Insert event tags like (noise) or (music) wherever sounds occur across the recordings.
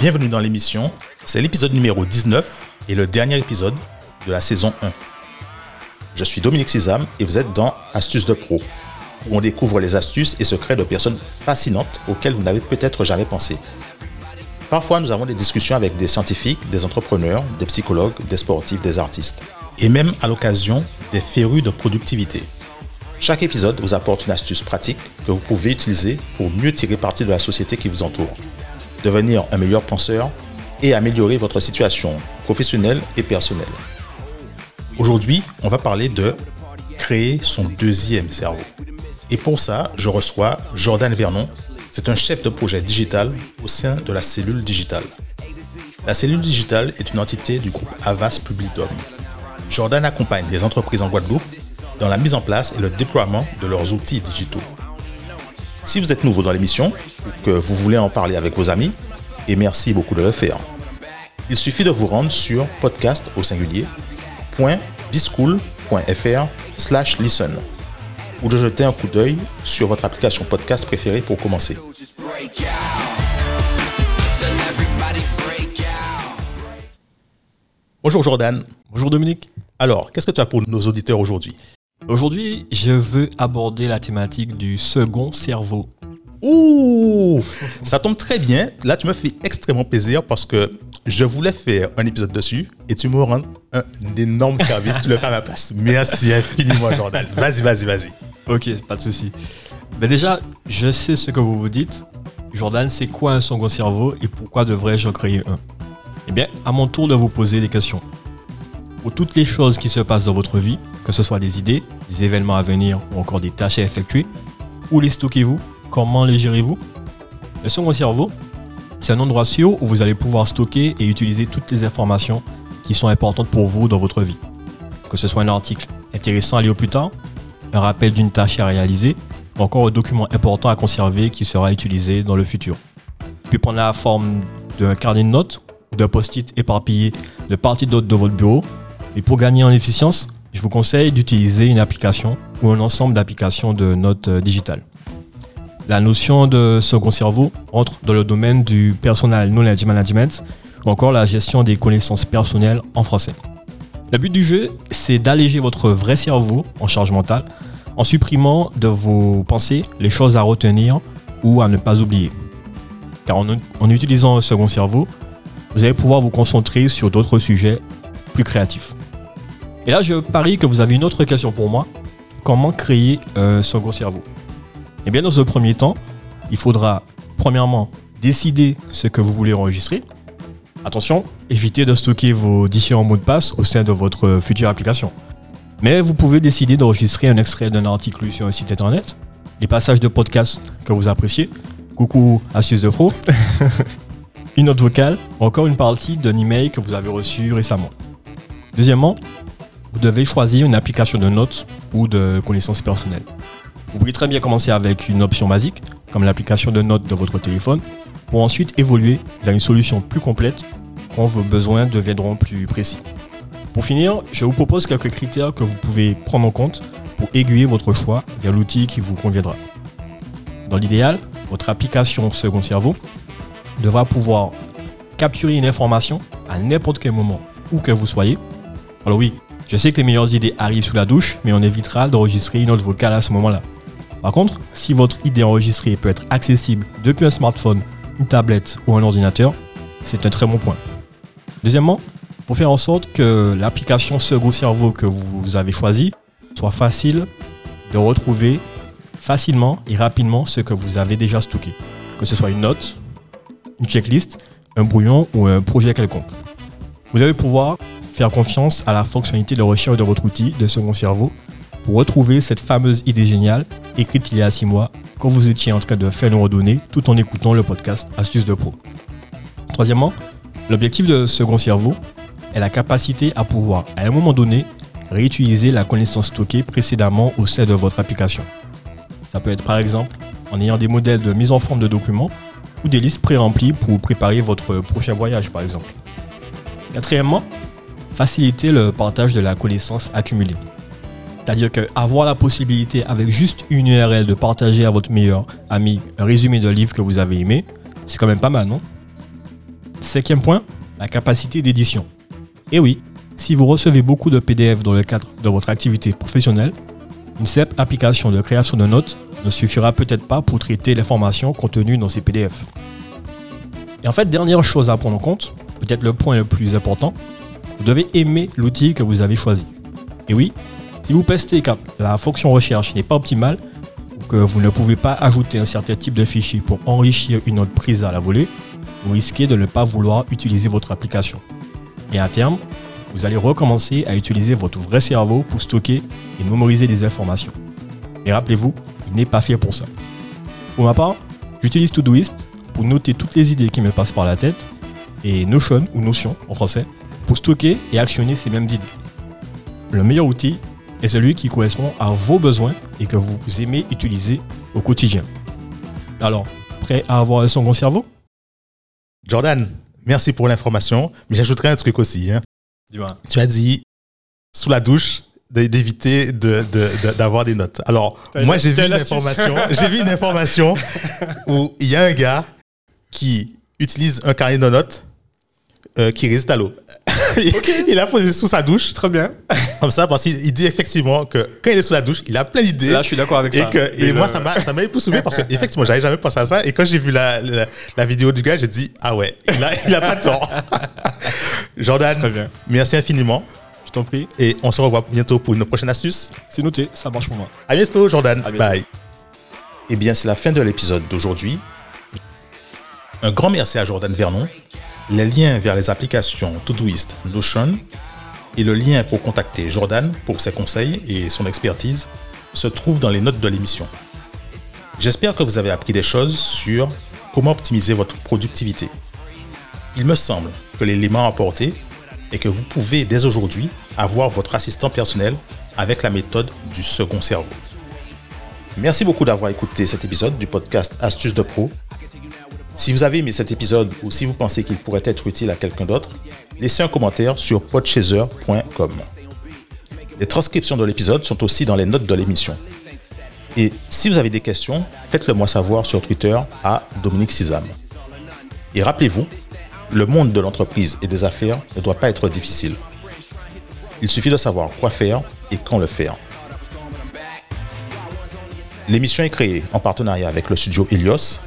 Bienvenue dans l'émission. C'est l'épisode numéro 19 et le dernier épisode de la saison 1. Je suis Dominique Sizam et vous êtes dans Astuces de Pro, où on découvre les astuces et secrets de personnes fascinantes auxquelles vous n'avez peut-être jamais pensé. Parfois, nous avons des discussions avec des scientifiques, des entrepreneurs, des psychologues, des sportifs, des artistes, et même à l'occasion des férus de productivité. Chaque épisode vous apporte une astuce pratique que vous pouvez utiliser pour mieux tirer parti de la société qui vous entoure, devenir un meilleur penseur et améliorer votre situation professionnelle et personnelle. Aujourd'hui, on va parler de créer son deuxième cerveau. Et pour ça, je reçois Jordan Vernon. C'est un chef de projet digital au sein de la cellule digitale. La cellule digitale est une entité du groupe Avas Publidom. Jordan accompagne les entreprises en Guadeloupe dans la mise en place et le déploiement de leurs outils digitaux. Si vous êtes nouveau dans l'émission ou que vous voulez en parler avec vos amis, et merci beaucoup de le faire, il suffit de vous rendre sur podcast au singulier .bischool.fr slash listen ou de jeter un coup d'œil sur votre application podcast préférée pour commencer. Bonjour Jordan. Bonjour Dominique. Alors, qu'est-ce que tu as pour nos auditeurs aujourd'hui? Aujourd'hui, je veux aborder la thématique du second cerveau. Ouh Ça tombe très bien. Là, tu me fais extrêmement plaisir parce que je voulais faire un épisode dessus et tu me rends un énorme service. tu le fais à ma place. Merci infiniment, Jordan. Vas-y, vas-y, vas-y. Ok, pas de souci. Mais déjà, je sais ce que vous vous dites. Jordan, c'est quoi un second cerveau et pourquoi devrais-je en créer un? Eh bien, à mon tour de vous poser des questions. Pour toutes les choses qui se passent dans votre vie, que ce soit des idées, des événements à venir ou encore des tâches à effectuer, où les stockez-vous Comment les gérez-vous? Le second cerveau, c'est un endroit sûr où vous allez pouvoir stocker et utiliser toutes les informations qui sont importantes pour vous dans votre vie. Que ce soit un article intéressant à lire plus tard, un rappel d'une tâche à réaliser, ou encore un document important à conserver qui sera utilisé dans le futur. Puis prendre la forme d'un carnet de notes ou d'un post-it éparpillé de parties d'autres de votre bureau. Et pour gagner en efficience, je vous conseille d'utiliser une application ou un ensemble d'applications de notes euh, digitales. La notion de second cerveau entre dans le domaine du personal knowledge management ou encore la gestion des connaissances personnelles en français. Le but du jeu, c'est d'alléger votre vrai cerveau en charge mentale en supprimant de vos pensées les choses à retenir ou à ne pas oublier. Car en, en utilisant un second cerveau, vous allez pouvoir vous concentrer sur d'autres sujets plus créatifs. Et là, je parie que vous avez une autre question pour moi. Comment créer un second cerveau? Eh bien, dans ce premier temps, il faudra, premièrement, décider ce que vous voulez enregistrer. Attention, évitez de stocker vos différents mots de passe au sein de votre future application. Mais vous pouvez décider d'enregistrer un extrait d'un article sur un site internet, des passages de podcast que vous appréciez, coucou astuce de pro, (laughs) une note vocale, encore une partie d'un email que vous avez reçu récemment. Deuxièmement, vous devez choisir une application de notes ou de connaissances personnelles. Vous pouvez très bien commencer avec une option basique, comme l'application de notes de votre téléphone, pour ensuite évoluer vers une solution plus complète quand vos besoins deviendront plus précis. Pour finir, je vous propose quelques critères que vous pouvez prendre en compte pour aiguiller votre choix vers l'outil qui vous conviendra. Dans l'idéal, votre application Second Cerveau devra pouvoir capturer une information à n'importe quel moment où que vous soyez. Alors oui, je sais que les meilleures idées arrivent sous la douche, mais on évitera d'enregistrer une note vocale à ce moment-là. Par contre, si votre idée enregistrée peut être accessible depuis un smartphone, une tablette ou un ordinateur, c'est un très bon point. Deuxièmement, pour faire en sorte que l'application Second Cerveau que vous avez choisie soit facile de retrouver facilement et rapidement ce que vous avez déjà stocké. Que ce soit une note, une checklist, un brouillon ou un projet quelconque. Vous devez pouvoir faire confiance à la fonctionnalité de recherche de votre outil de second cerveau pour retrouver cette fameuse idée géniale écrite il y a 6 mois quand vous étiez en train de faire nos redonnées tout en écoutant le podcast Astuces de Pro. Troisièmement, l'objectif de Second Cerveau est la capacité à pouvoir, à un moment donné, réutiliser la connaissance stockée précédemment au sein de votre application. Ça peut être par exemple en ayant des modèles de mise en forme de documents ou des listes pré-remplies pour préparer votre prochain voyage par exemple. Quatrièmement, faciliter le partage de la connaissance accumulée. C'est-à-dire qu'avoir la possibilité avec juste une URL de partager à votre meilleur ami un résumé d'un livre que vous avez aimé, c'est quand même pas mal, non? Cinquième point, la capacité d'édition. Et oui, si vous recevez beaucoup de PDF dans le cadre de votre activité professionnelle, une simple application de création de notes ne suffira peut-être pas pour traiter l'information contenue dans ces PDF. Et en fait, dernière chose à prendre en compte, peut-être le point le plus important, vous devez aimer l'outil que vous avez choisi. Et oui, si vous pestez que la fonction recherche n'est pas optimale, ou que vous ne pouvez pas ajouter un certain type de fichier pour enrichir une note prise à la volée, vous risquez de ne pas vouloir utiliser votre application. Et à terme, vous allez recommencer à utiliser votre vrai cerveau pour stocker et mémoriser des informations. Et rappelez-vous, il n'est pas fait pour ça. Pour ma part, j'utilise Todoist pour noter toutes les idées qui me passent par la tête et Notion ou Notion en français pour stocker et actionner ces mêmes idées. Le meilleur outil est celui qui correspond à vos besoins et que vous aimez utiliser au quotidien. Alors, prêt à avoir un second cerveau? Jordan, merci pour l'information, mais j'ajouterai un truc aussi. Hein. Tu as dit sous la douche d'éviter d'avoir de, des notes. Alors, moi, j'ai vu une information. (laughs) J'ai vu une information où il y a un gars qui utilise un carnet de notes euh, qui résiste à l'eau. (laughs) il a posé sous sa douche. Très bien. (laughs) Comme ça, parce qu'il dit effectivement que quand il est sous la douche, il a plein d'idées. Là, je suis d'accord avec et ça. Que, et, moi, ça m'a, ça m'a époussouvé parce que, (laughs) effectivement, j'avais jamais pensé à ça. Et quand j'ai vu la, la, vidéo du gars, j'ai dit, ah ouais, il a, il a pas tort. Jordan, Très bien. merci infiniment. Je t'en prie. Et on se revoit bientôt pour une prochaine astuce. C'est noté, ça marche pour moi. À bientôt, Jordan. À bientôt. Bye. Eh bien, c'est la fin de l'épisode d'aujourd'hui. Un grand merci à Jordan Vernon. Les liens vers les applications Todoist, Notion et le lien pour contacter Jordan pour ses conseils et son expertise se trouvent dans les notes de l'émission. J'espère que vous avez appris des choses sur comment optimiser votre productivité. Il me semble que l'élément apporté est que vous pouvez dès aujourd'hui avoir votre assistant personnel avec la méthode du second cerveau. Merci beaucoup d'avoir écouté cet épisode du podcast Astuces de Pro. Si vous avez aimé cet épisode ou si vous pensez qu'il pourrait être utile à quelqu'un d'autre, laissez un commentaire sur podchaser.com. Les transcriptions de l'épisode sont aussi dans les notes de l'émission. Et si vous avez des questions, faites-le moi savoir sur Twitter à Dominique Sizam. Et rappelez-vous, le monde de l'entreprise et des affaires ne doit pas être difficile. Il suffit de savoir quoi faire et quand le faire. L'émission est créée en partenariat avec le studio Helios.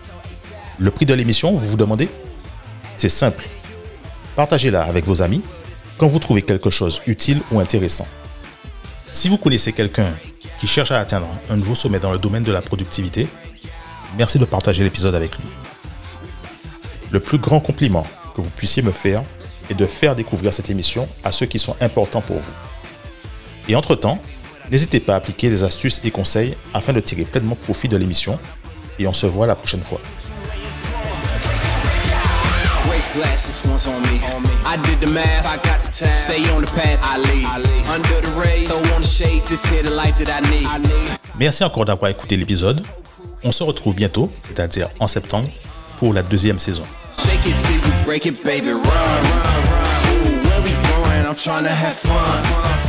Le prix de l'émission, vous vous demandez C'est simple. Partagez-la avec vos amis quand vous trouvez quelque chose utile ou intéressant. Si vous connaissez quelqu'un qui cherche à atteindre un nouveau sommet dans le domaine de la productivité, merci de partager l'épisode avec lui. Le plus grand compliment que vous puissiez me faire est de faire découvrir cette émission à ceux qui sont importants pour vous. Et entre-temps, n'hésitez pas à appliquer des astuces et conseils afin de tirer pleinement profit de l'émission et on se voit la prochaine fois. Glasses once on me. I did the math, I got the time. Stay on the path, I lead. Under the rays, throw on the shades, this here the life that I need. Merci encore d'avoir écouté l'épisode. On se retrouve bientôt, c'est-à-dire en septembre, pour la deuxième saison. Shake it till you break it, baby. Run, run, run. Ooh, where we going? I'm trying to have fun.